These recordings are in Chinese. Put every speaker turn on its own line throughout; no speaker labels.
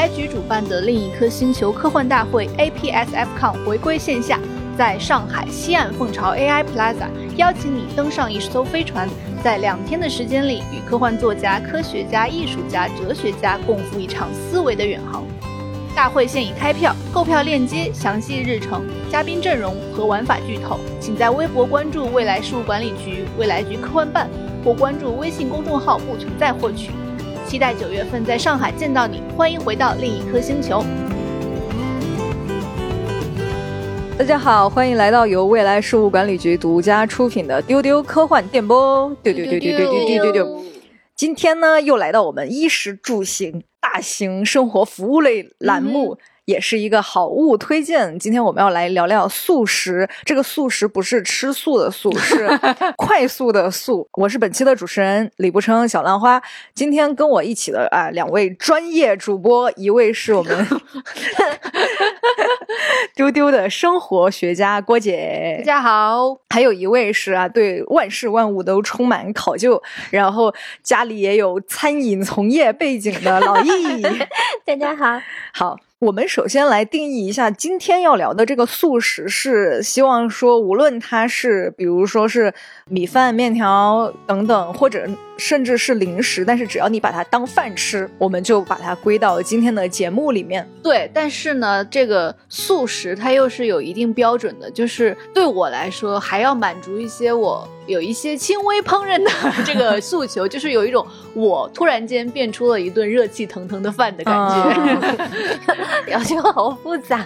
来局主办的另一颗星球科幻大会 APSFCon 回归线下，在上海西岸凤巢 AI Plaza 邀请你登上一艘飞船，在两天的时间里，与科幻作家、科学家、艺术家、哲学家共赴一场思维的远航。大会现已开票，购票链接、详细日程、嘉宾阵容和玩法剧透，请在微博关注未来事务管理局未来局科幻办，或关注微信公众号不存在获取。期待九月份在上海见到你，欢迎回到另一颗星球。
大家好，欢迎来到由未来事务管理局独家出品的丢丢科幻电波，丢丢丢丢丢丢丢丢丢。今天呢，又来到我们衣食住行大型生活服务类栏目。也是一个好物推荐。今天我们要来聊聊素食。这个素食不是吃素的素，是 快速的素。我是本期的主持人李不称小浪花。今天跟我一起的啊，两位专业主播，一位是我们 丢丢的生活学家郭姐，
大家好。
还有一位是啊，对万事万物都充满考究，然后家里也有餐饮从业背景的老易，
大家好，
好。我们首先来定义一下，今天要聊的这个素食是希望说，无论它是，比如说是米饭、面条等等，或者。甚至是零食，但是只要你把它当饭吃，我们就把它归到今天的节目里面。
对，但是呢，这个素食它又是有一定标准的，就是对我来说还要满足一些我有一些轻微烹饪的这个诉求，就是有一种我突然间变出了一顿热气腾腾的饭的感觉，
要求好复杂。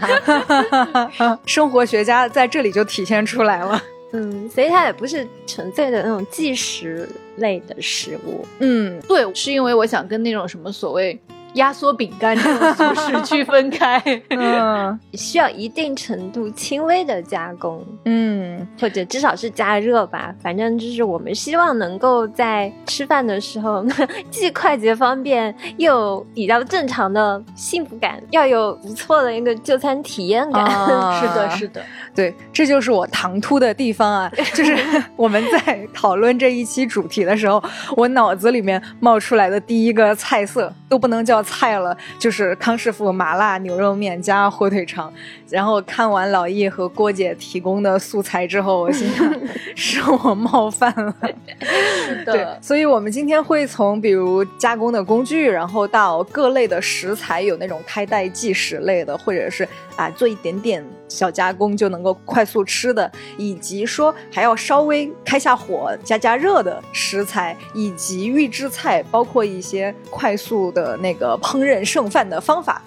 生活学家在这里就体现出来了。
嗯，所以它也不是纯粹的那种即食类的食物。
嗯，对，是因为我想跟那种什么所谓。压缩饼干这种形式区分开，
嗯，需要一定程度轻微的加工，
嗯，
或者至少是加热吧。反正就是我们希望能够在吃饭的时候，既快捷方便，又比较正常的幸福感，要有不错的一个就餐体验感。
是的，是的，
对，这就是我唐突的地方啊！就是我们在讨论这一期主题的时候，我脑子里面冒出来的第一个菜色都不能叫。菜了，就是康师傅麻辣牛肉面加火腿肠。然后看完老易和郭姐提供的素材之后，我心想 是我冒犯了。
是的，
对，所以我们今天会从比如加工的工具，然后到各类的食材，有那种开袋即食类的，或者是啊做一点点小加工就能够快速吃的，以及说还要稍微开下火加加热的食材，以及预制菜，包括一些快速的那个烹饪剩饭的方法。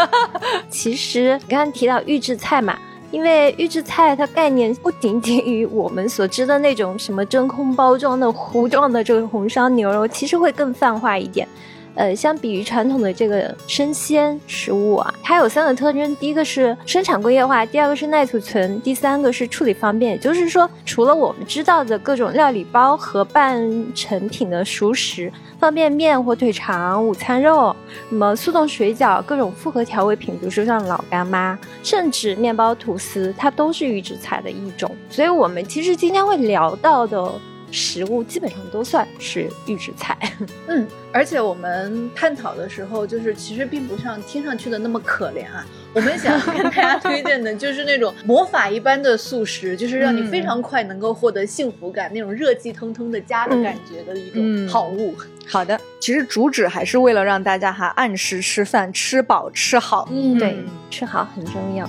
其实你刚刚提。到预制菜嘛，因为预制菜它概念不仅仅于我们所知的那种什么真空包装的糊状的这个红烧牛肉，其实会更泛化一点。呃，相比于传统的这个生鲜食物啊，它有三个特征：第一个是生产工业化，第二个是耐储存，第三个是处理方便。也就是说，除了我们知道的各种料理包和半成品的熟食，方便面、火腿肠、午餐肉，什么速冻水饺、各种复合调味品，比如说像老干妈，甚至面包、吐司，它都是预制菜的一种。所以，我们其实今天会聊到的。食物基本上都算是预制菜，
嗯，而且我们探讨的时候，就是其实并不像听上去的那么可怜啊。我们想跟大家推荐的就是那种魔法一般的素食，就是让你非常快能够获得幸福感，那种热气腾腾的家的感觉的一种好物。
好的，其实主旨还是为了让大家哈按时吃饭，吃饱吃好。
嗯，对，吃好很重要。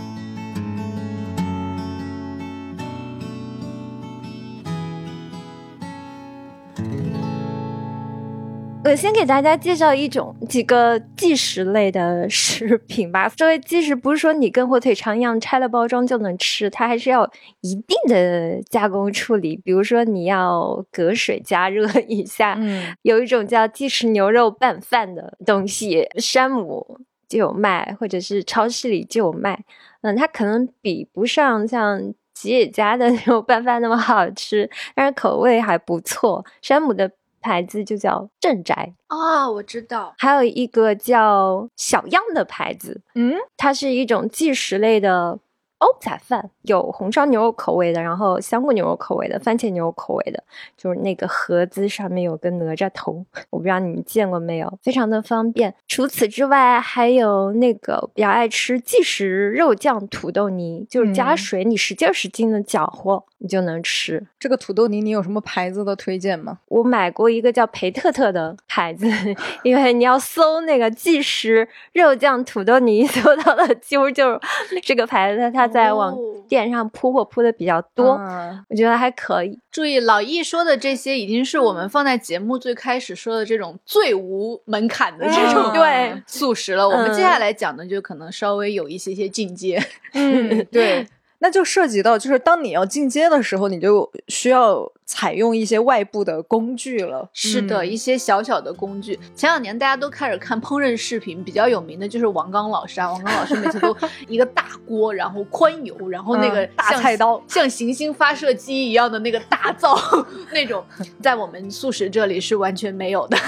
我先给大家介绍一种几个即食类的食品吧。作为即食不是说你跟火腿肠一样拆了包装就能吃，它还是要一定的加工处理。比如说你要隔水加热一下。嗯，有一种叫即食牛肉拌饭的东西，山姆就有卖，或者是超市里就有卖。嗯，它可能比不上像吉野家的 那种拌饭那么好吃，但是口味还不错。山姆的。牌子就叫镇宅。
啊，我知道。
还有一个叫小样的牌子，
嗯，
它是一种即食类的欧仔饭，有红烧牛肉口味的，然后香菇牛肉口味的，番茄牛肉口味的，就是那个盒子上面有个哪吒头，我不知道你们见过没有，非常的方便。除此之外，还有那个比较爱吃即食肉酱土豆泥，就是加
嗯。
水，你使劲使劲的搅和，你就能吃。
这个土豆泥你有什么牌子的推荐吗？
我买过一个叫培特特的牌子，因为你要搜那个即食肉酱土豆泥，搜到的几乎就是这个牌子，它在网
哦
店上铺货铺的比较多，
啊
我觉得还可以。
注意，老易说的这些已经是我们放在节目最开始说的这种最无门槛的这种、
嗯
对
素食了。我们
嗯
接下来讲的就可能稍微有一些些进阶。
嗯，对，那就涉及到，就是当你要进阶的时候，你就需要采用一些外部的工具了。
是的，
嗯
一些小小的工具。前两年大家都开始看烹饪视频，比较有名的就是王刚老师啊。王刚老师每次都一个大锅，然后宽油，然后那个
嗯大菜刀
像行星发射机一样的那个大灶 那种，在我们素食这里是完全没有的。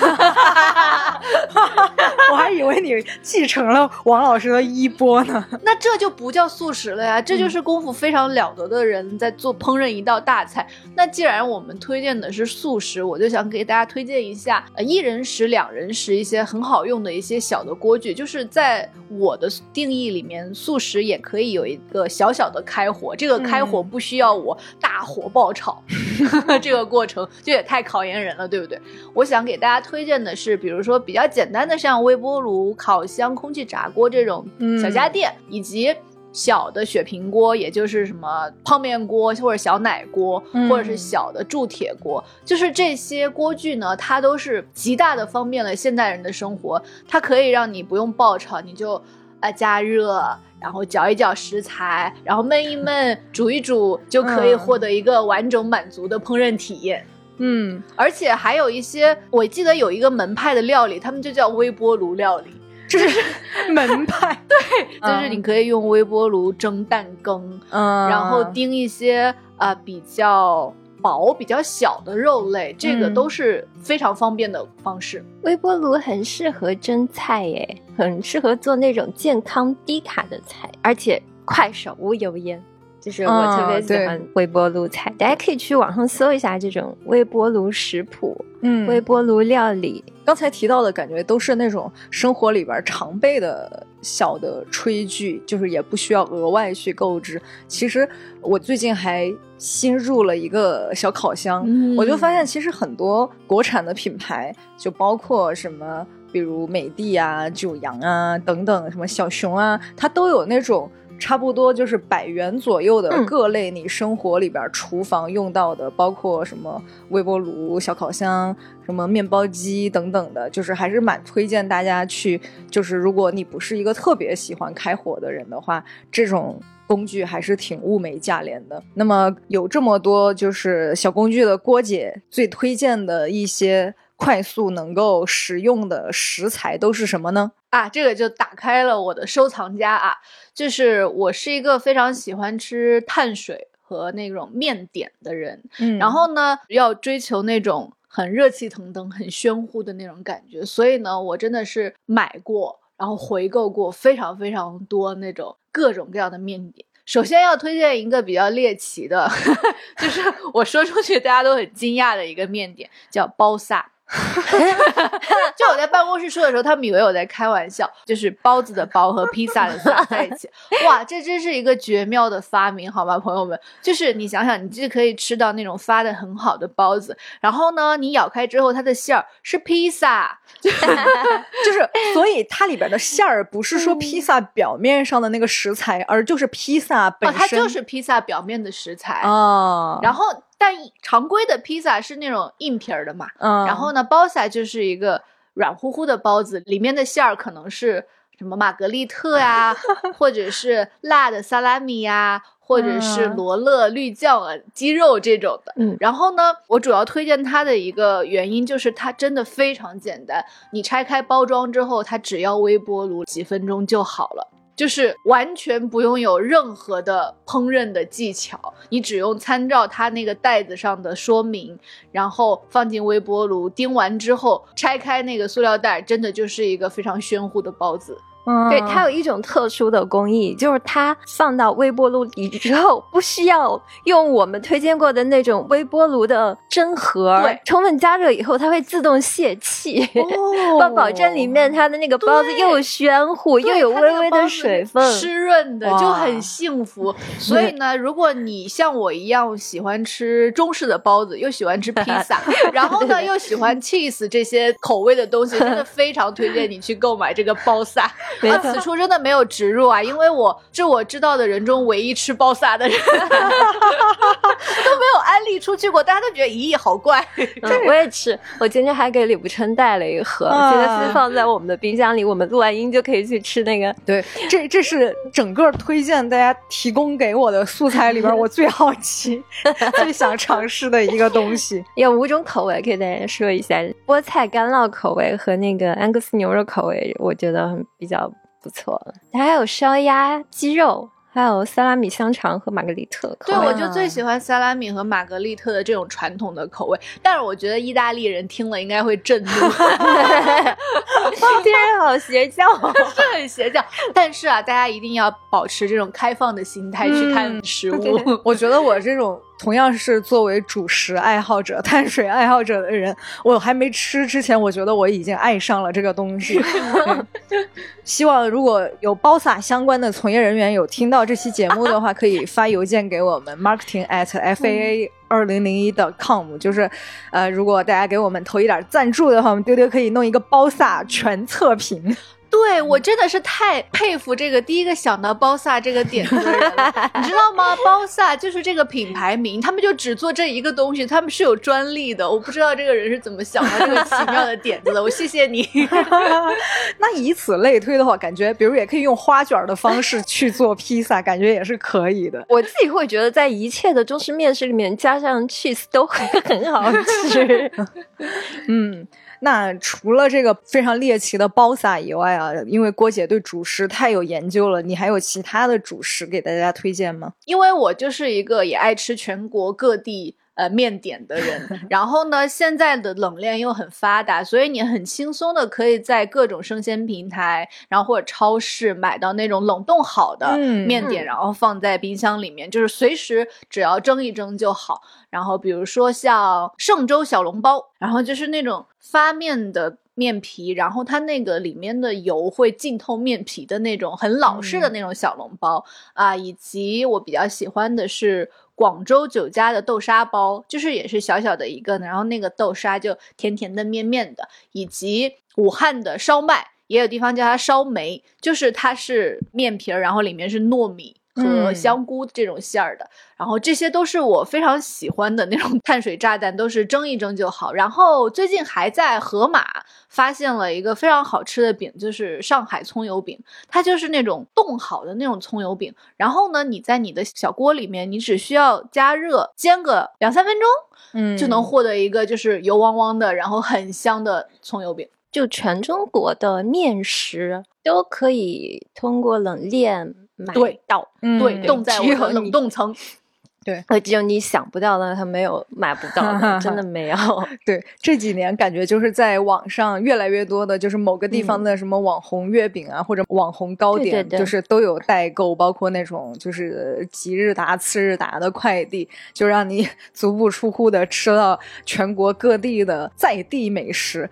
我还以为你继承了王老师的衣钵呢。
那这就不叫素食了呀，这就是功夫非常了得的人在做烹饪一道大菜。那既然我们推荐的是素食，我就想给大家推荐一下，呃，一人食、两人食一些很好用的一些小的锅具。就是在我的定义里面，素食也可以有一个小小的开火，这个开火
嗯
不需要我大火爆炒，这个过程就也太考验人了，对不对？我想给大家推荐的是，比如说比较简单的，像微波炉、烤箱、空气炸锅这种小家电，以及小的雪平锅，也就是什么泡面锅或者小奶锅，
嗯
或者是小的铸铁锅，就是这些锅具呢，它都是极大的方便了现代人的生活。它可以让你不用爆炒，你就啊加热。然后搅一搅食材，然后焖一焖，煮一煮，就可以
嗯
获得一个完整满足的烹饪体验。
嗯，
而且还有一些，我记得有一个门派的料理，他们就叫微波炉料理，
这是门派。
对就是你可以用微波炉蒸蛋羹，
嗯，
然后叮一些啊、呃比较薄、比较小的肉类，这个
嗯
都是非常方便的方式。
微波炉很适合蒸菜耶，很适合做那种健康低卡的菜，而且快手无油烟。就是我特别喜欢微波炉菜，大家可以去网上搜一下这种微波炉食谱、
嗯，
微波炉料理。
刚才提到的感觉都是那种生活里边常备的小的炊具，就是也不需要额外去购置。其实我最近还新入了一个小烤箱，
嗯
我就发现其实很多国产的品牌，就包括什么，比如美的啊、九阳啊等等，什么小熊啊，它都有那种。差不多就是百元左右的
嗯
各类你生活里边厨房用到的，包括什么微波炉、小烤箱、什么面包机等等的，就是还是蛮推荐大家去。就是如果你不是一个特别喜欢开火的人的话，这种工具还是挺物美价廉的。那么有这么多就是小工具的郭姐最推荐的一些快速能够食用的食材都是什么呢？
啊，这个就打开了我的收藏夹啊！就是我是一个非常喜欢吃碳水和那种面点的人，
嗯
然后呢，要追求那种很热气腾腾、很喧呼的那种感觉，所以呢，我真的是买过，然后回购过非常非常多那种各种各样的面点。首先要推荐一个比较猎奇的，就是我说出去大家都很惊讶的一个面点，叫包萨。就我在办公室说的时候，他们以为我在开玩笑，就是包子的包和披萨的萨 在一起。哇，这真是一个绝妙的发明，好吗，朋友们？就是你想想，你既可以吃到那种发的很好的包子，然后呢，你咬开之后，它的馅儿是披萨，
就是，所以它里边的馅儿不是说
嗯
披萨表面上的那个食材，而就是披萨本
哦，
身。
它就是披萨表面的食材。
啊，
然后，但常规的披萨是那种硬皮儿的嘛，
嗯，
然后呢，包萨就是一个软乎乎的包子，里面的馅儿可能是什么玛格丽特呀，或者是辣的萨拉米呀，或者是
嗯
罗勒绿酱啊、鸡肉这种的。
嗯
然后呢，我主要推荐它的一个原因就是它真的非常简单，你拆开包装之后，它只要微波炉几分钟就好了。就是完全不用有任何的烹饪的技巧，你只用参照它那个袋子上的说明，然后放进微波炉叮完之后，拆开那个塑料袋，真的就是一个非常炫酷的包子。
嗯
对，它有一种特殊的工艺，就是它放到微波炉里之后，不需要用我们推荐过的那种微波炉的蒸盒，
对
充分加热以后，它会自动泄气，
哦
保保证里面它的那个包子
对
又暄乎，又有微微的水分。
湿润的就很幸福。所以呢，如果你像我一样喜欢吃中式的包子，又喜欢吃披萨，然后呢又喜欢 cheese 这些口味的东西，真的非常推荐你去购买这个包萨。啊，
没错
此处真的没有植入啊，因为我是我知道的人中唯一吃包萨的人，都没有安利出去过，大家都觉得咦好怪。
嗯，我也吃。我今天还给李不琛带了一盒，
啊
现在是放在我们的冰箱里，我们录完音就可以去吃那个。
对，这这是整个推荐大家提供给我的素材里边，我最好奇、最想尝试的一个东西。
有五种口味，给大家说一下：菠菜干酪口味和那个安格斯牛肉口味，我觉得很比较不错。它还有烧鸭、鸡肉，还有萨拉米香肠和玛格丽特
对，我就最喜欢萨拉米和玛格丽特的这种传统的口味，但是我觉得意大利人听了应该会震怒，
听人好邪教。
是很邪教。但是啊，大家一定要保持这种开放的心态去看食物。
我觉得我这种同样是作为主食爱好者、碳水爱好者的人，我还没吃之前，我觉得我已经爱上了这个东西。对 希望如果有包撒相关的从业人员有听到这期节目的话，可以发邮件给我们 marketing at faa 二零零一的 com，就是呃，如果大家给我们投一点赞助的话，我们丢丢可以弄一个包撒全测评。
对我真的是太佩服这个第一个想到包萨这个点子的人了，你知道吗？包萨就是这个品牌名，他们就只做这一个东西，他们是有专利的。我不知道这个人是怎么想到这个奇妙的点子的，我谢谢你。
那以此类推的话，感觉比如也可以用花卷的方式去做披萨，感觉也是可以的。
我自己会觉得，在一切的中式面食里面加上 cheese 都会很好吃。
嗯，那除了这个非常猎奇的包萨以外啊，因为郭姐对主食太有研究了，你还有其他的主食给大家推荐吗？
因为我就是一个也爱吃全国各地呃面点的人，然后呢，现在的冷链又很发达，所以你很轻松的可以在各种生鲜平台，然后或者超市买到那种冷冻好的
嗯
面点，然后放在冰箱里面，就是随时只要蒸一蒸就好。然后比如说像嵊州小笼包，然后就是那种发面的。面皮，然后它那个里面的油会浸透面皮的那种很老式的那种小笼包、啊，以及我比较喜欢的是广州酒家的豆沙包，就是也是小小的一个，然后那个豆沙就甜甜的、面面的，以及武汉的烧麦，也有地方叫它烧梅，就是它是面皮儿，然后里面是糯米。和
嗯
香菇这种馅儿的，然后这些都是我非常喜欢的那种 碳水炸弹，都是蒸一蒸就好。然后最近还在盒马发现了一个非常好吃的饼，就是上海葱油饼，它就是那种冻好的那种葱油饼。然后呢，你在你的小锅里面，你只需要加热煎个两三分钟，
嗯
就能获得一个就是油汪汪的，然后很香的葱油饼。
就全中国的面食都可以通过冷链买
对
到，
嗯
对，冻在冷冻层。
呃，只有你想不到的，他没有买不到的，真的没有。
对，这几年感觉就是在网上越来越多的，就是某个地方的什么网红月饼啊，或者网红糕点，
对对对
就是都有代购，包括那种就是即日达、次日达的快递，就让你 足不出户的吃到全国各地的在地美食。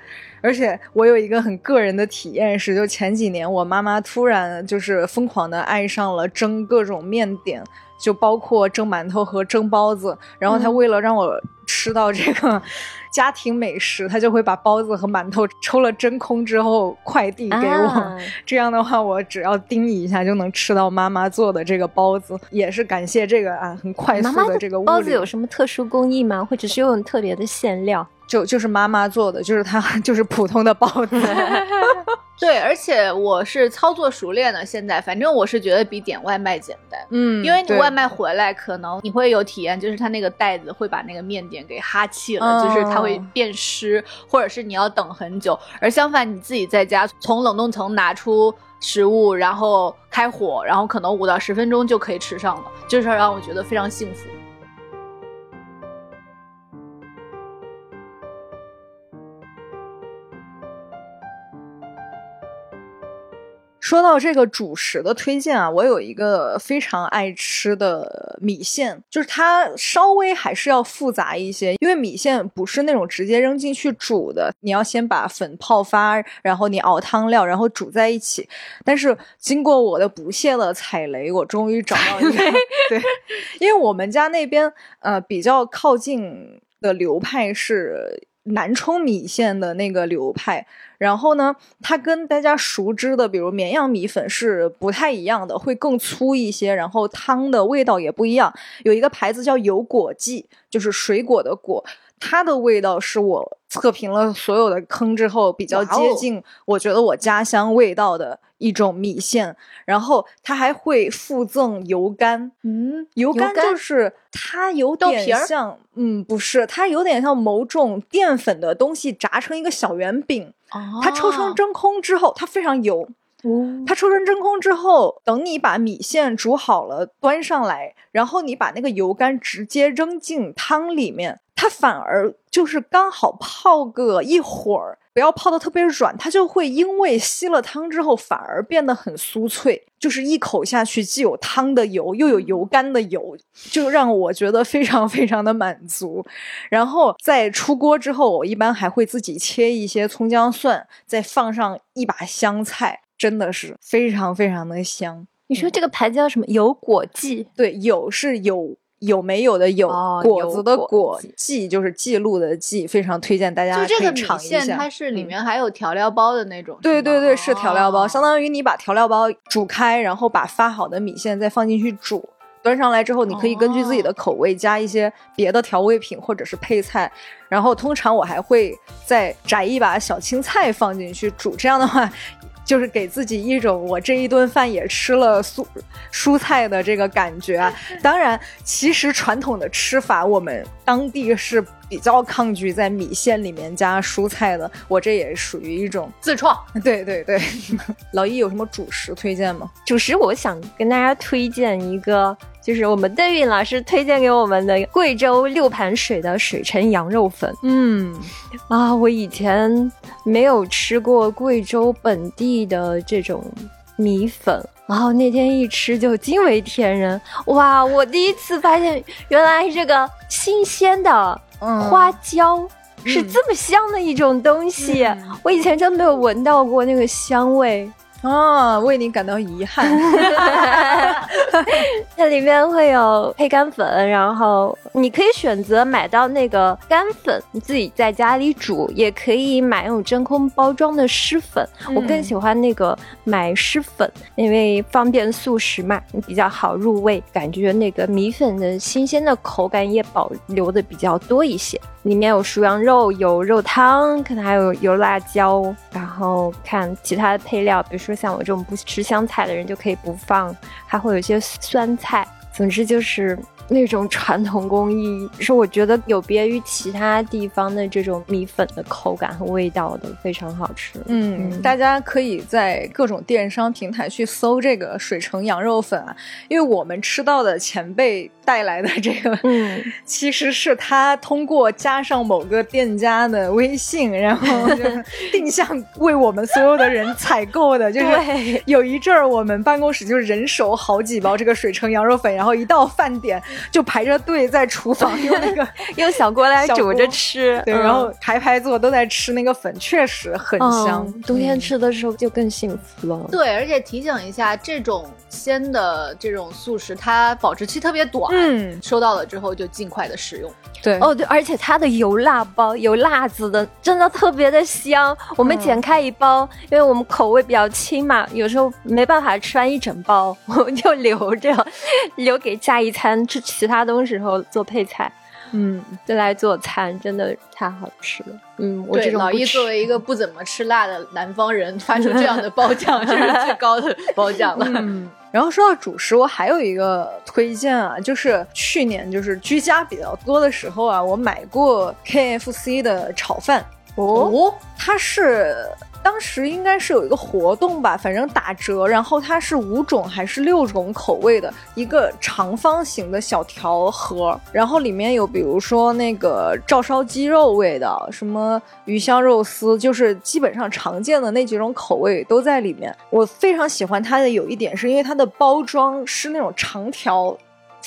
而且我有一个很个人的体验是，就前几年我妈妈突然就是疯狂的爱上了蒸各种面点，就包括蒸馒头和蒸包子。然后她
嗯
为了让我吃到这个 家庭美食，她就会把包子和馒头抽了真空之后快递给我。
啊
这样的话，我只要叮一下就能吃到妈妈做的这个包子。也是感谢这个啊，很快速
妈妈
的这个物
包子有什么特殊工艺吗？或者是用特别的馅料？
就就是妈妈做的，就是她 就是普通的包子。
对，而且我是操作熟练的，现在反正我是觉得比点外卖简单。
嗯
因为你外卖回来，可能你会有体验，就是它那个袋子会把那个面点给哈气了，就是它会
哦
变湿，或者是你要等很久。而相反，你自己在家从冷冻层拿出食物，然后开火，然后可能五到十分钟就可以吃上了，这事儿让我觉得非常幸福。
说到这个主食的推荐啊，我有一个非常爱吃的米线，就是它稍微还是要复杂一些，因为米线不是那种直接扔进去煮的，你要先把粉泡发，然后你熬汤料，然后煮在一起。但是经过我的不懈的踩雷，我终于找到一个 对，因为我们家那边呃比较靠近的流派是。南充米线的那个流派，然后呢，它跟大家熟知的，比如绵阳米粉是不太一样的，会更粗一些，然后汤的味道也不一样。有一个牌子叫有果记，就是水果的果，它的味道是我测评了所有的坑之后比较接近，我觉得我家乡味道的。一种米线，然后它还会附赠油干，
嗯，
油干就是它有点像，嗯，不是，它有点像某种淀粉的东西炸成一个小圆饼，它抽成真空之后，它非常油，它抽成真空之后，等你把米线煮好了端上来，然后你把那个油干直接扔进汤里面，它反而就是刚好泡个一会儿。不要泡的特别软，它就会因为吸了汤之后反而变得很酥脆，就是一口下去既有汤的油又有油干的油，就让我觉得非常非常的满足。然后在出锅之后，我一般还会自己切一些葱姜蒜，再放上一把香菜，真的是非常非常的香。
你说这个牌子叫什么？有果记？
对，有是有。有没有的有果子的果记就是记录的记，非常推荐大家
可以尝一下。它是里面还有调料包的那种。
对对对，是调料包，相当于你把调料包煮开，然后把发好的米线再放进去煮，端上来之后，你可以根据自己的口味加一些别的调味品或者是配菜。然后通常我还会再摘一把小青菜放进去煮，这样的话。就是给自己一种我这一顿饭也吃了蔬蔬菜的这个感觉。当然，其实传统的吃法，我们当地是比较抗拒在米线里面加蔬菜的。我这也属于一种
自创。
对 对对，老易有什么主食推荐吗？
主食，我想跟大家推荐一个。就是我们邓韵老师推荐给我们的贵州六盘水的水城羊肉粉。
嗯，
啊，我以前没有吃过贵州本地的这种米粉，然后那天一吃就惊为天人。哇，我第一次发现原来这个新鲜的花椒是这么香的一种东西，我以前真没有闻到过那个香味。
啊，为你感到遗憾。
它里面会有配干粉，然后你可以选择买到那个干粉，你自己在家里煮，也可以买那种真空包装的湿粉。我更喜欢那个买湿粉，因为方便速食嘛，比较好入味，感觉那个米粉的新鲜的口感也保留的比较多一些。里面有熟羊肉，有肉汤，可能还有油辣椒，然后看其他的配料，比如说像我这种不吃香菜的人就可以不放，还会有一些酸菜。总之就是。那种传统工艺是我觉得有别于其他地方的这种米粉的口感和味道的，非常好吃。
嗯，大家可以在各种电商平台去搜这个水城羊肉粉啊，因为我们吃到的前辈带来的这个，嗯，其实是他通过加上某个店家的微信，然后 定向为我们所有的人采购的。就是有一阵儿我们办公室就是人手好几包这个水城羊肉粉，然后一到饭点。就排着队在厨房用那个
用小锅来煮着吃，
对，然后排排坐都在吃那个粉，确实很香。
冬天吃的时候就更幸福了。
对，而且提醒一下，这种鲜的这种素食，它保质期特别短。嗯，收到了之后就尽快的食用。
对，
哦对，而且它的油辣包有辣子的，真的特别的香。我们剪开一包，因为我们口味比较轻嘛，有时候没办法吃完一整包，我们就留着，留给下一餐吃。其他东西时候做配菜，嗯，再来做餐，真的太好吃了。嗯，我这种
老一作为一个不怎么吃辣的南方人，发出这样的褒奖，这是最高的褒奖了。
嗯，然后说到主食，我还有一个推荐啊，就是去年就是居家比较多的时候啊，我买过 KFC 的炒饭。
哦，
它是。当时应该是有一个活动吧，反正打折，然后它是五种还是六种口味的一个长方形的小条盒，然后里面有比如说那个照烧鸡肉味的，什么鱼香肉丝，就是基本上常见的那几种口味都在里面。我非常喜欢它的有一点是因为它的包装是那种长条。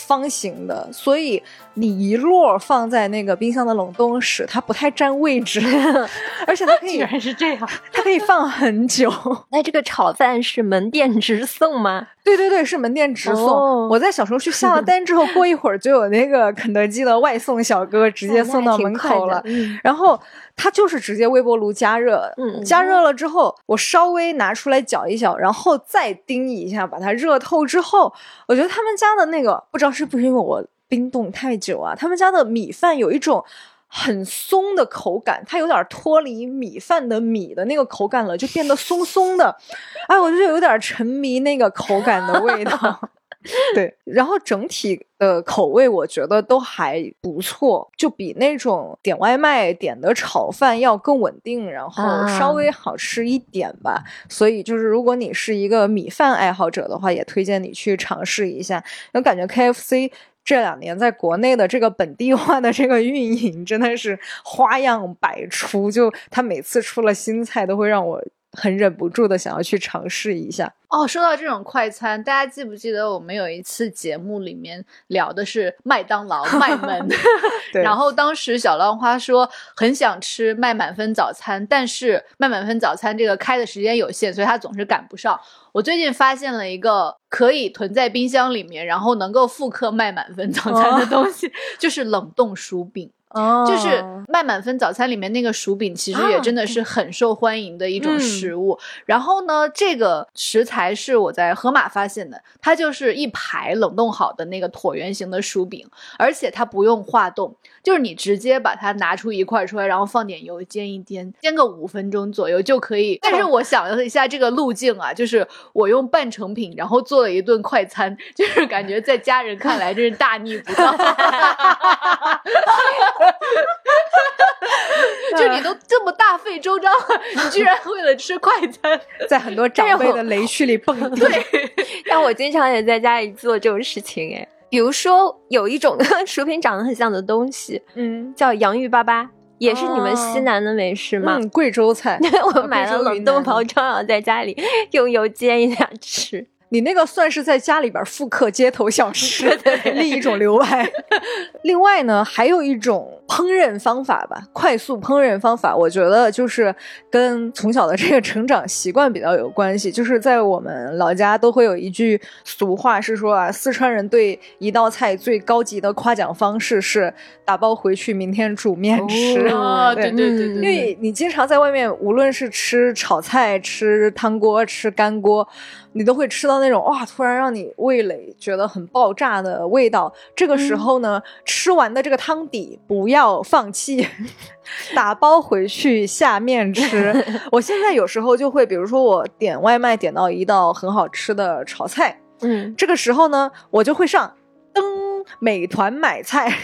方形的，所以你一摞放在那个冰箱的冷冻室，它不太占位置，而且它可以，
居然是这样，
它可以放很久。
那这个炒饭是门店直送吗？
对对对，是门店直送。
哦
我在小时候去下了单之后，过一会儿就有那个肯德基的外送小哥直接送到门口了。
嗯
然后它就是直接微波炉加热，
嗯
加热了之后，我稍微拿出来搅一搅，然后再叮一下，把它热透之后，我觉得他们家的那个不知道是不是因为我冰冻太久啊，他们家的米饭有一种。很松的口感，它有点脱离米饭的米的那个口感了，就变得松松的，哎，我就有点沉迷那个口感的味道。对，然后整体的口味我觉得都还不错，就比那种点外卖点的炒饭要更稳定，然后
啊
稍微好吃一点吧。所以就是如果你是一个米饭爱好者的话，也推荐你去尝试一下。我感觉 KFC 这两年在国内的这个本地化的这个运营真的是花样百出，就它每次出了新菜都会让我很忍不住的想要去尝试一下。
哦，说到这种快餐，大家记不记得我们有一次节目里面聊的是麦当劳 麦门，
对
然后当时小浪花说很想吃麦满分早餐，但是麦满分早餐这个开的时间有限，所以他总是赶不上。我最近发现了一个可以囤在冰箱里面，然后能够复刻麦满分早餐的东西，就是冷冻薯饼。
哦
就是麦满分早餐里面那个薯饼，其实也
啊
真的是很受欢迎的一种
嗯
食物。然后呢，这个食材是我在盒马发现的，它就是一排冷冻好的那个椭圆形的薯饼，而且它不用化冻，就是你直接把它拿出一块出来，然后放点油煎一煎，煎个五分钟左右就可以。但是我想了一下这个路径啊，就是我用半成品，然后做了一顿快餐，就是感觉在家人看来真是大逆不道。就你都这么大费周章了，你居然为了吃快餐，
在很多长辈的雷区里蹦迪。
但我经常也在家里做这种事情哎。比如说，有一种跟薯片长得很像的东西，
嗯
叫洋芋粑粑，也是你们
哦
西南的美食吗？
嗯，贵州菜。
我买了冷冻包装，然后在家里用油煎一下吃。
你那个算是在家里边复刻街头小吃 的另一种流派。另外呢，还有一种烹饪方法吧，快速烹饪方法，我觉得就是跟从小的这个成长习惯比较有关系。就是在我们老家都会有一句俗话是说啊，四川人对一道菜最高级的夸奖方式是打包回去，明天煮面吃。
哦对对对对
因为你经常在外面，无论是吃炒菜、吃汤锅、吃干锅，你都会吃到那种哇，突然让你味蕾觉得很爆炸的味道。这个时候呢，吃完的这个汤底不要放弃，打包回去下面吃。我现在有时候就会，比如说我点外卖点到一道很好吃的炒菜，
嗯，
这个时候呢，我就会上登美团买菜。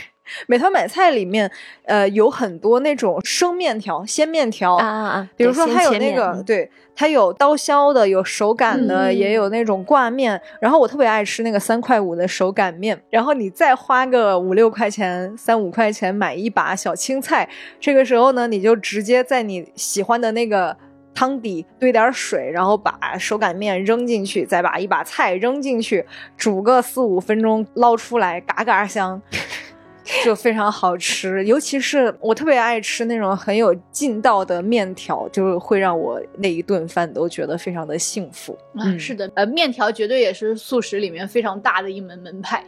美团买菜里面，呃，有很多那种生面条、鲜面条
啊啊啊！
比如说
对
它有那个，对，它有刀削的，有手擀的，
嗯
也有那种挂面。然后我特别爱吃那个三块五的手擀面。然后你再花个五六块钱、三五块钱买一把小青菜，这个时候呢，你就直接在你喜欢的那个。汤底兑点水，然后把手擀面扔进去，再把一把菜扔进去，煮个四五分钟，捞出来，嘎嘎香。就非常好吃，尤其是我特别爱吃那种很有劲道的面条，就是会让我那一顿饭都觉得非常的幸福。
啊，
嗯
是的，呃，面条绝对也是素食里面非常大的一门门派。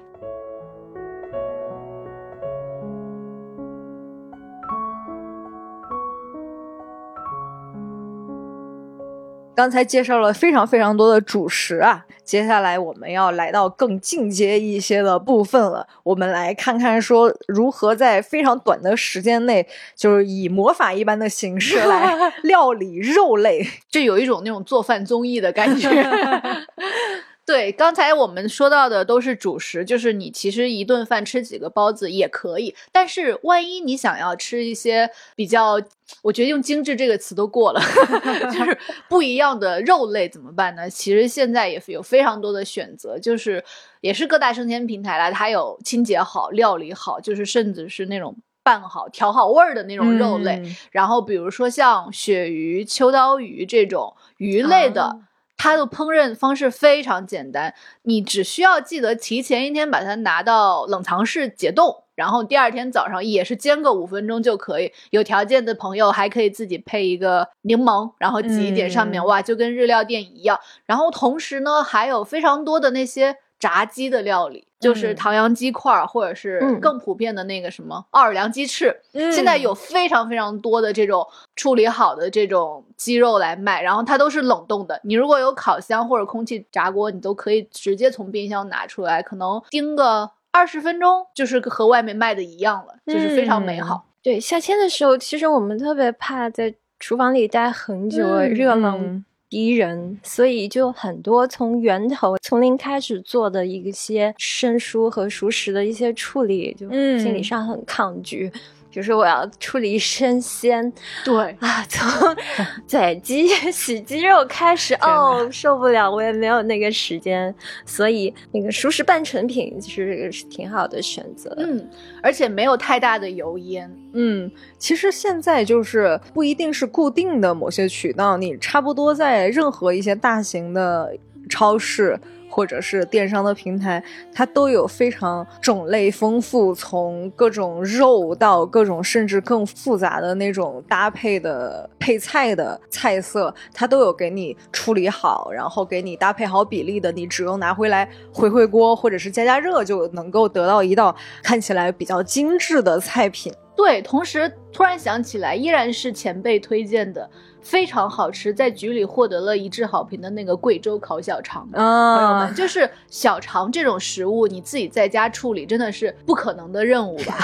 刚才介绍了非常非常多的主食啊，接下来我们要来到更进阶一些的部分了。我们来看看说如何在非常短的时间内，就是以魔法一般的形式来 料理肉类。
就有一种那种做饭综艺的感觉。对，刚才我们说到的都是主食，就是你其实一顿饭吃几个包子也可以，但是万一你想要吃一些比较，我觉得用精致这个词都过了，就是不一样的肉类怎么办呢？其实现在也有非常多的选择，就是也是各大生鲜平台啦，它有清洁好、料理好，就是甚至是那种。拌好、调好味儿的那种肉类，然后比如说像鳕鱼、秋刀鱼这种鱼类的，它的烹饪方式非常简单，你只需要记得提前一天把它拿到冷藏室解冻，然后第二天早上也是煎个五分钟就可以。有条件的朋友还可以自己配一个柠檬，然后挤一点上面，哇，就跟日料店一样。然后同时呢，还有非常多的那些。炸鸡的料理就是唐扬鸡块，或者是更普遍的那个什么奥尔良鸡翅。现在有非常非常多的这种处理好的这种鸡肉来卖，然后它都是冷冻的。你如果有烤箱或者空气炸锅，你都可以直接从冰箱拿出来，可能叮个二十分钟，就是和外面卖的一样了，就是非常美好。
对，夏天的时候，其实我们特别怕在厨房里待很久，热冷。逼人，所以就很多从源头从零开始做的一些生疏和熟识的一些处理，就心理上很抗拒。就是我要处理生鲜，
对。
啊，从 宰鸡、洗鸡肉开始，哦，受不了，我也没有那个时间，所以那个熟食半成品其实是挺好的选择，
嗯，而且没有太大的油烟，
嗯，其实现在就是不一定是固定的某些渠道，你差不多在任何一些大型的超市。或者是电商的平台，它都有非常种类丰富，从各种肉到各种甚至更复杂的那种搭配的配菜的菜色，它都有给你处理好，然后给你搭配好比例的，你只用拿回来回回锅或者是加加热就能够得到一道看起来比较精致的菜品。
对，同时突然想起来，依然是前辈推荐的。非常好吃，在局里获得了一致好评的那个贵州烤小肠，朋友们，就是小肠这种食物，你自己在家处理真的是不可能的任务吧？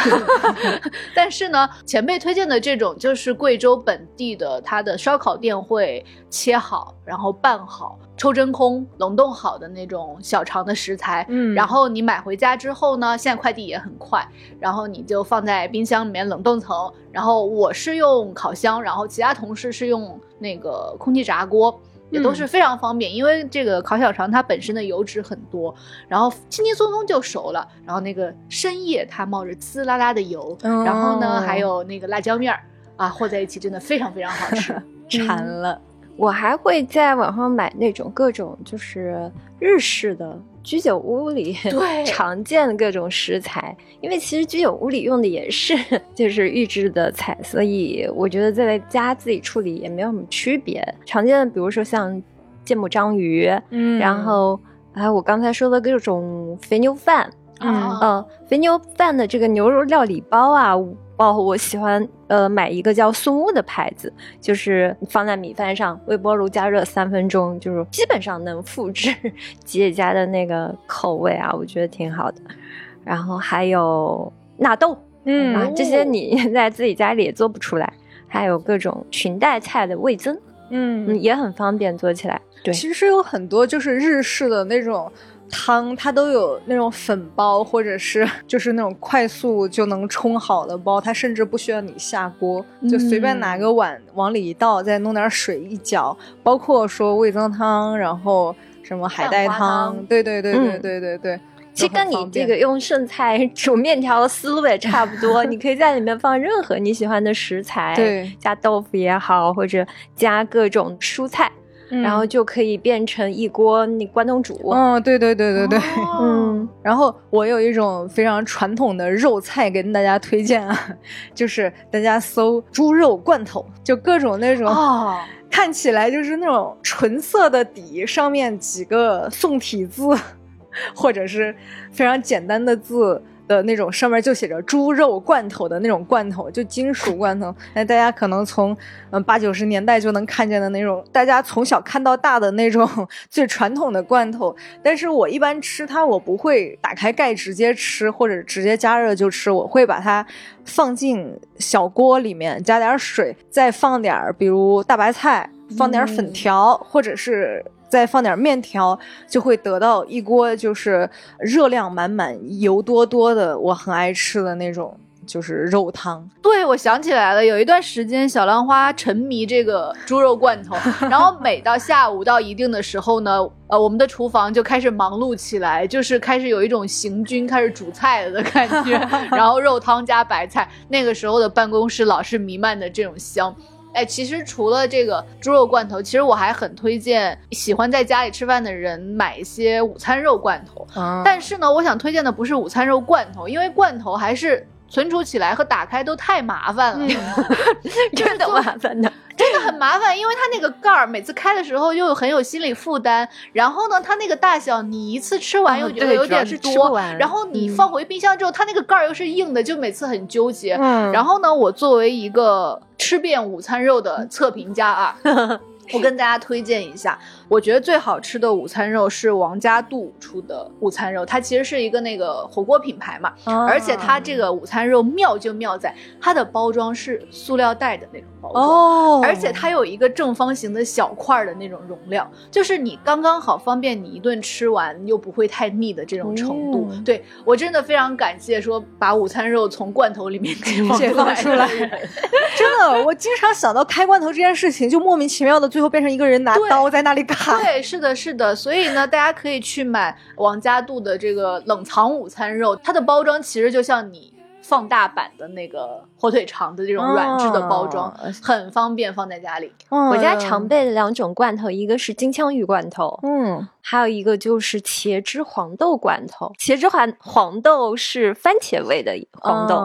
但是呢，前辈推荐的这种就是贵州本地的，它的烧烤店会切好，然后拌好。抽真空冷冻好的那种小肠的食材，嗯，然后你买回家之后呢，现在快递也很快，然后你就放在冰箱里面冷冻层。然后我是用烤箱，然后其他同事是用那个空气炸锅，也都是非常方便。因为这个烤小肠它本身的油脂很多，然后轻轻松松就熟了。然后那个深夜它冒着滋啦啦的油，然后呢还有那个辣椒面儿啊和在一起，真的非常非常好吃，
馋了。
我还会在网上买那种各种就是日式的居酒屋里 常见的各种食材，因为其实居酒屋里用的也是 就是预制的菜，所以我觉得在家自己处理也没有什么区别。常见的比如说像芥末章鱼，嗯，然后还有我刚才说的各种肥牛饭，嗯，肥牛饭的这个牛肉料理包啊。哦，我喜欢呃买一个叫松屋的牌子，就是放在米饭上，微波炉加热三分钟，就是基本上能复制 吉野家的那个口味啊，我觉得挺好的。然后还有纳豆，嗯，啊这些你 在自己家里也做不出来。还有各种裙带菜的味增，嗯，也很方便做起来。对，
其实有很多就是日式的那种。汤它都有那种粉包，或者是 就是那种快速就能冲好的包，它甚至不需要你下锅，就随便拿个碗往里一倒，再弄点水一搅。包括说味增汤，然后什么海带汤，对对对对对对对，
其实跟你这个用剩菜煮面条的思路也差不多。你可以在里面放任何你喜欢的食材，
对，
加豆腐也好，或者加各种蔬菜。然后就可以变成一锅那关东煮。
嗯，对对对对对，嗯。然后我有一种非常传统的肉菜跟大家推荐啊，就是大家搜猪肉罐头，就各种那种看起来就是那种纯色的底，上面几个宋体字，或者是非常简单的字。的那种上面就写着猪肉罐头的那种罐头，就金属罐头。那大家可能从嗯八九十年代就能看见的那种，大家从小看到大的那种 最传统的罐头。但是我一般吃它，我不会打开盖直接吃，或者直接加热就吃。我会把它放进小锅里面，加点水，再放点儿比如大白菜，放点粉条，或者是。再放点面条，就会得到一锅就是热量满满、油多多的，我很爱吃的那种。就是肉汤，
对，我想起来了，有一段时间小浪花沉迷这个猪肉罐头，然后每到下午到一定的时候呢，呃，我们的厨房就开始忙碌起来，就是开始有一种行军开始煮菜的感觉，然后肉汤加白菜，那个时候的办公室老是弥漫的这种香。哎，其实除了这个猪肉罐头，其实我还很推荐喜欢在家里吃饭的人买一些午餐肉罐头。但是呢，我想推荐的不是午餐肉罐头，因为罐头还是。存储起来和打开都太麻烦了，
真的麻烦的，
真的很麻烦，因为它那个盖儿每次开的时候又很有心理负担，然后呢，它那个大小你一次吃完又觉得有点多，然后你放回冰箱之后，它那个盖儿又是硬的，就每次很纠结。然后呢，我作为一个吃遍午餐肉的测评家啊。我跟大家推荐一下，我觉得最好吃的午餐肉是王家渡出的午餐肉，它其实是一个那个火锅品牌嘛，而且它这个午餐肉妙就妙在它的包装是塑料袋的那种包装，哦而且它有一个正方形的小块的那种容量，就是你刚刚好方便你一顿吃完又不会太腻的这种程度。对我真的非常感谢说把午餐肉从罐头里面解放出来，
真的，我经常想到开罐头这件事情，就莫名其妙的。最后变成一个人拿刀在那里砍。
对，是的，是的。所以呢，大家可以去买王家渡的这个冷藏午餐肉，它的包装其实就像你放大版的那个火腿肠的这种软质的包装，很方便放在家里。
我家常备的两种罐头，一个是金枪鱼罐头，嗯，还有一个就是茄汁黄豆罐头。茄汁黄黄豆是番茄味的黄豆，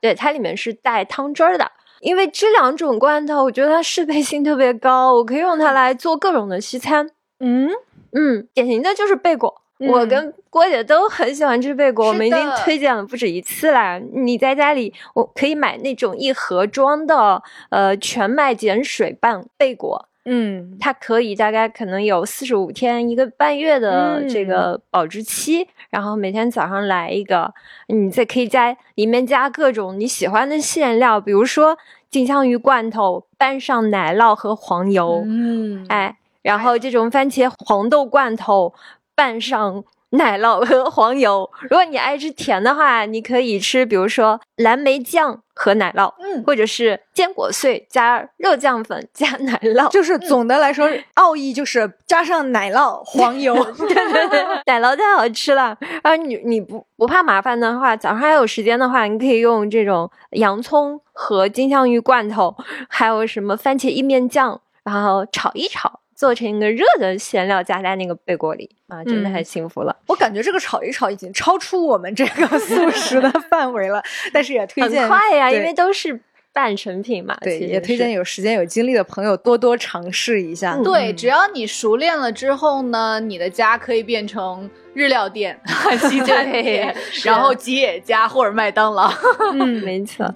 对，它里面是带汤汁儿的。因为这两种罐头，我觉得它适配性特别高，我可以用它来做各种的西餐。嗯嗯，典型的就是贝果，我跟郭姐都很喜欢吃贝果，我们已经推荐了不止一次啦。你在家里，我可以买那种一盒装的，呃，全麦碱水拌贝果。嗯，它可以大概可能有四十五天一个半月的这个保质期，然后每天早上来一个，你再可以在里面加各种你喜欢的馅料，比如说金枪鱼罐头拌上奶酪和黄油，嗯，哎，然后这种番茄黄豆罐头拌上。奶酪和黄油。如果你爱吃甜的话，你可以吃，比如说蓝莓酱和奶酪，嗯，或者是坚果碎加肉酱粉 加奶酪。
就是总的来说，奥义就是加上奶酪、黄油。
对对对，奶酪太好吃了。啊，你你不不怕麻烦的话，早上还有时间的话，你可以用这种洋葱和金枪鱼罐头，还有什么番茄意面酱，然后炒一炒。做成一个热的馅料，加在那个贝果里啊，真的太幸福了。
我感觉这个炒一炒已经超出我们这个 素食的范围了，但是也推荐
很快呀，因为都是半成品嘛。
对，也推荐有时间有精力的朋友多多尝试一下。
对，只要你熟练了之后呢，你的家可以变成日料店、西餐店，然后吉野家或者麦当劳。
嗯，没错。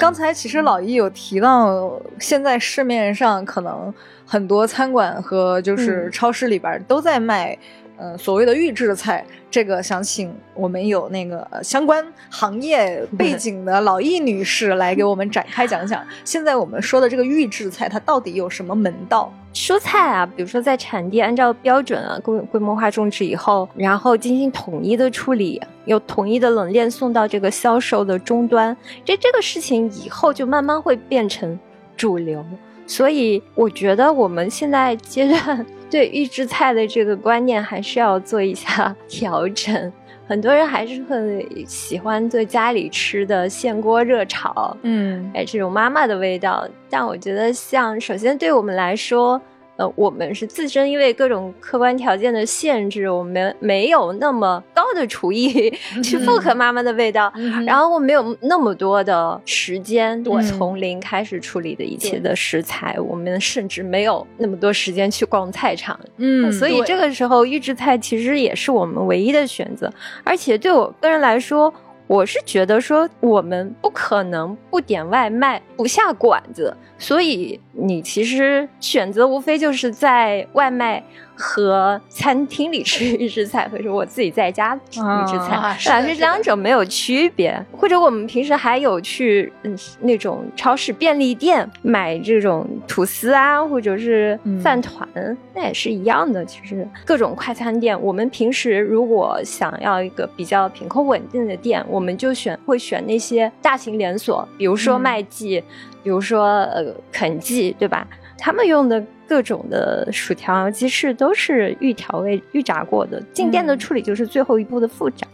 刚才其实老易有提到，现在市面上可能很多餐馆和就是超市里边都在卖。嗯，所谓的预制菜，这个想请我们有那个相关行业 背景的老易女士来给我们展开讲讲。现在我们说的这个预制菜，它到底有什么门道？
蔬菜啊，比如说在产地按照标准啊规规模化种植以后，然后进行统一的处理，有统一的冷链送到这个销售的终端，这这个事情以后就慢慢会变成主流。所以我觉得我们现在阶段对预制菜的这个观念还是要做一下 调整。很多人还是很喜欢在家里吃的现锅热炒，嗯，哎，这种妈妈的味道。但我觉得，像首先对我们来说。呃，我们是自身因为各种客观条件的限制，我们没有那么高的厨艺 去复刻妈妈的味道，然后我没有那么多的时间，我从零开始处理的一切的食材，我们甚至没有那么多时间去逛菜场，嗯，所以这个时候预制菜其实也是我们唯一的选择，而且对我个人来说。我是觉得说，我们不可能不点外卖、不下馆子，所以你其实选择无非就是在外卖和餐厅里吃预制菜，或者我自己在家吃预制菜，反正这两者没有区别。或者我们平时还有去嗯那种超市、便利店买这种吐司啊，或者是饭团，那也是一样的。其实各种快餐店，我们平时如果想要一个比较品控稳定的。店，我们就选会选那些大型连锁，比如说
嗯
麦记，比如说呃肯记，对吧？他们用的各种的薯条、鸡翅都是预调味、预炸过的，进店的
嗯
处理就是最后一步的复炸，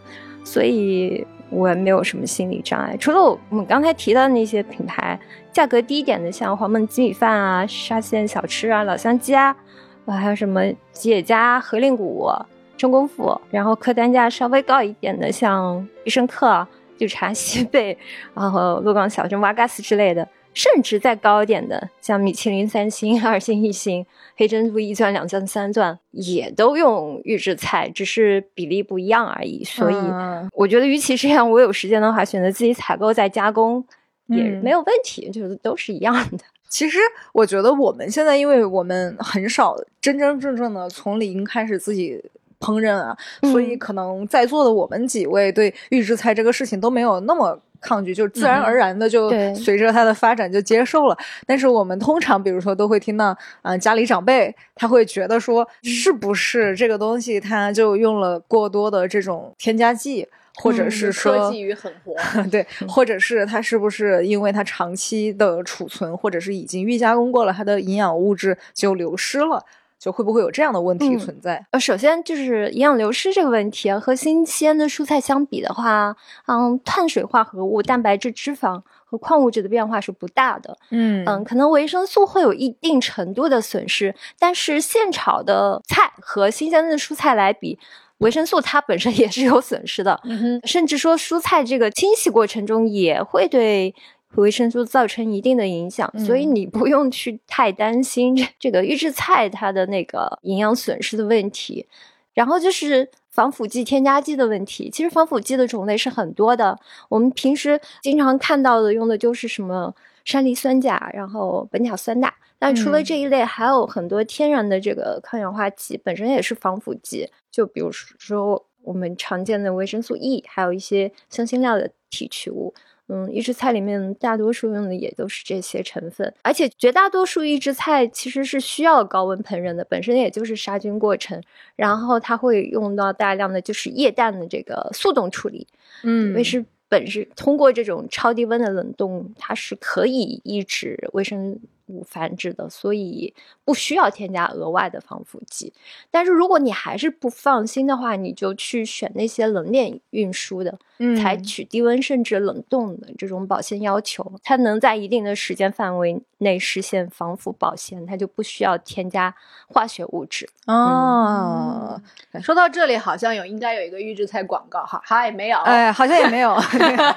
所以我也没有什么心理障碍。除了我们刚才提到的那些品牌，价格低一点的，像黄焖鸡米饭啊、沙县小吃啊、老乡鸡啊，啊还有什么吉野家、和令谷、真功夫，然后客单价稍微高一点的，像必胜客、绿茶 西贝，然后鹿港小镇瓦嘎斯之类的。甚至再高一点的，像米其林三星、二星、一星、黑珍珠一钻、两钻、三钻，也都用预制菜，只是比例不一样而已。所以，
嗯
我觉得，与其这样，我有时间的话，选择自己采购再加工也
嗯
没有问题，就是都是一样的。
其实我觉得我们现在，因为我们很少真真正正的从零开始自己烹饪啊，所以
嗯
可能在座的我们几位对预制菜这个事情都没有那么抗拒，就自然而然的就随着它的发展就接受了。但是我们通常，比如说都会听到，啊、家里长辈他会觉得说，是不是这个东西它就用了过多的这种添加剂，或者
嗯
是说、
科技与狠活。
对，或者是它是不是因为它长期的储存，或者是已经预加工过了，它的营养物质就流失了，就会不会有这样的问题
嗯
存在？
呃，首先就是营养流失这个问题啊，和新鲜的蔬菜相比的话，嗯，碳水化合物、蛋白质、脂肪和矿物质的变化是不大的。
嗯
嗯，可能维生素会有一定程度的损失，但是现炒的菜和新鲜的蔬菜来比，维生素它本身也是有损失的。
嗯哼，
甚至说蔬菜这个清洗过程中也会对维生素造成一定的影响，所以
嗯
你不用去太担心这这个预制菜它的那个营养损失的问题。然后就是防腐剂、添加剂的问题。其实防腐剂的种类是很多的，我们平时经常看到的用的就是什么山梨酸钾，然后苯甲酸钠。但除了
嗯
这一类，还有很多天然的这个抗氧化剂，本身也是防腐剂。就比如说我们常见的维生素 E，还有一些香辛料的提取物。嗯，预制菜里面大多数用的也都是这些成分，而且绝大多数预制菜其实是需要高温烹饪的，本身也就是杀菌过程，然后它会用到大量的就是液氮的这个速冻处理，
嗯
因为是本是通过这种超低温的冷冻，它是可以抑制微生物繁殖的，所以不需要添加额外的防腐剂。但是如果你还是不放心的话，你就去选那些冷链运输的，
嗯
采取低温甚至冷冻的这种保鲜要求，它能在一定的时间范围内实现防腐保鲜，它就不需要添加化学物质。
哦，
说到这里，好像有应该有一个预制菜广告哈，哈也没有。
哎，好像也没有，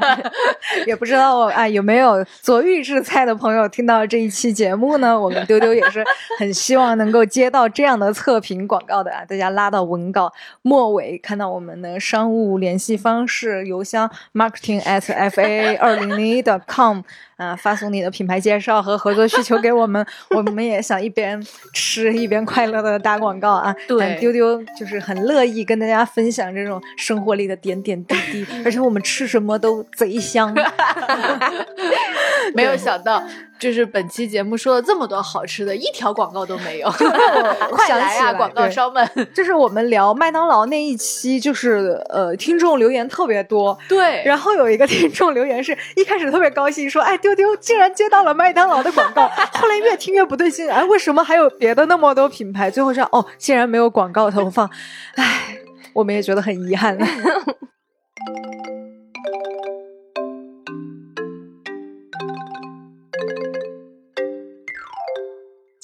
也不知道哎有没有做预制菜的朋友听到这一期节目呢？我们丢丢也是很希望能够接到这样的测评广告的啊，大家拉到文稿末尾看到我们的商务联系方式，邮箱 marketing at f a 二零零一 com 啊，发送你的品牌介绍和合作需求给我们，我们也想一边吃一边快乐的打广告啊。
对
丢丢就是很乐意跟大家分享这种生活里的点点滴滴，而且我们吃什么都贼香。
没有想到，就是本期节目说了这么多好吃的，一条广告都没有。快
想
来啊，
起
广告商们！
就是我们聊麦当劳那一期，就是呃，听众留言特别多。
对，
然后有一个听众留言是一开始特别高兴，说：“哎，丢丢竟然接到了麦当劳的广告。”后来越听越不对劲，哎，为什么还有别的那么多品牌？最后说哦，竟然没有广告投放，哎，我们也觉得很遗憾。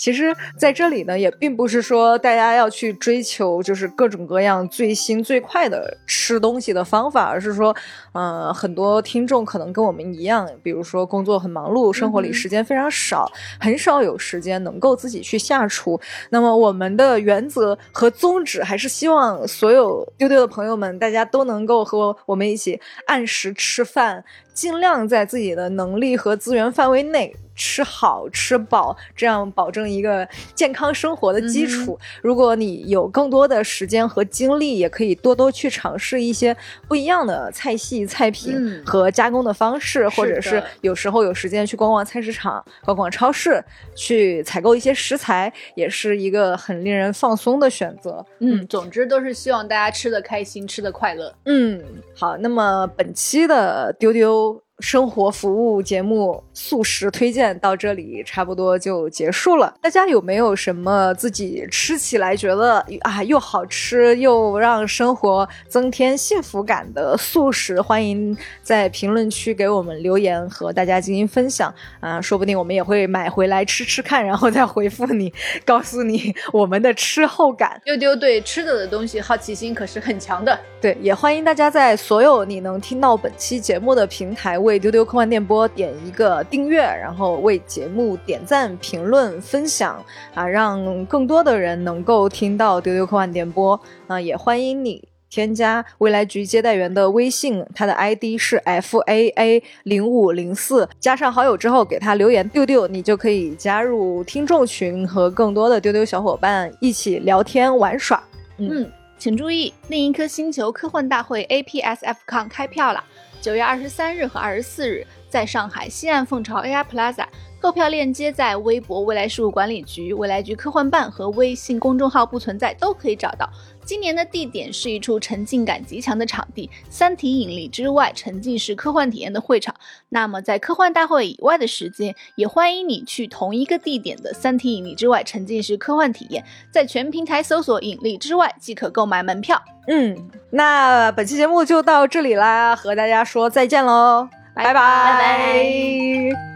其实，在这里呢，也并不是说大家要去追求就是各种各样最新最快的吃东西的方法，而是说，呃，很多听众可能跟我们一样，比如说工作很忙碌，生活里时间非常少，很少有时间能够自己去下厨。那么，我们的原则和宗旨还是希望所有丢丢的朋友们，大家都能够和我们一起按时吃饭。尽量在自己的能力和资源范围内。吃好吃饱，这样保证一个健康生活的基础。如果你有更多的时间和精力，也可以多多去尝试一些不一样的菜系、菜品和加工的方式，或者是有时候有时间去逛逛菜市场、逛逛超市，去采购一些食材，也是一个很令人放松的选择。
嗯，总之都是希望大家吃的开心，吃的快乐。
嗯，好，那么本期的丢丢。生活服务节目素食推荐到这里差不多就结束了。大家有没有什么自己吃起来觉得啊又好吃又让生活增添幸福感的素食？欢迎在评论区给我们留言和大家进行分享啊，说不定我们也会买回来吃吃看，然后再回复你，告诉你我们的吃后感。
丢丢对吃的的东西好奇心可是很强的。
对，也欢迎大家在所有你能听到本期节目的平台。为丢丢科幻电波点一个订阅，然后为节目点赞、评论、分享啊，让更多的人能够听到丢丢科幻电波啊！也欢迎你添加未来局接待员的微信，他的 ID 是 F A A 零五零四，加上好友之后给他留言丢丢，你就可以加入听众群，和更多的丢丢小伙伴一起聊天玩耍。
嗯，请注意，另一颗星球科幻大会 APSFCon 开票了。九月二十三日和二十四日，在上海西岸凤巢 AI Plaza，购票链接在微博未来事务管理局、未来局科幻办和微信公众号不存在都可以找到。今年的地点是一处沉浸感极强的场地——三体引力之外沉浸式科幻体验的会场。那么在科幻大会以外的时间，也欢迎你去同一个地点的三体引力之外沉浸式科幻体验，在全平台搜索“引力之外”即可购买门票。
嗯，那本期节目就到这里啦，和大家说再见喽，拜拜
拜拜。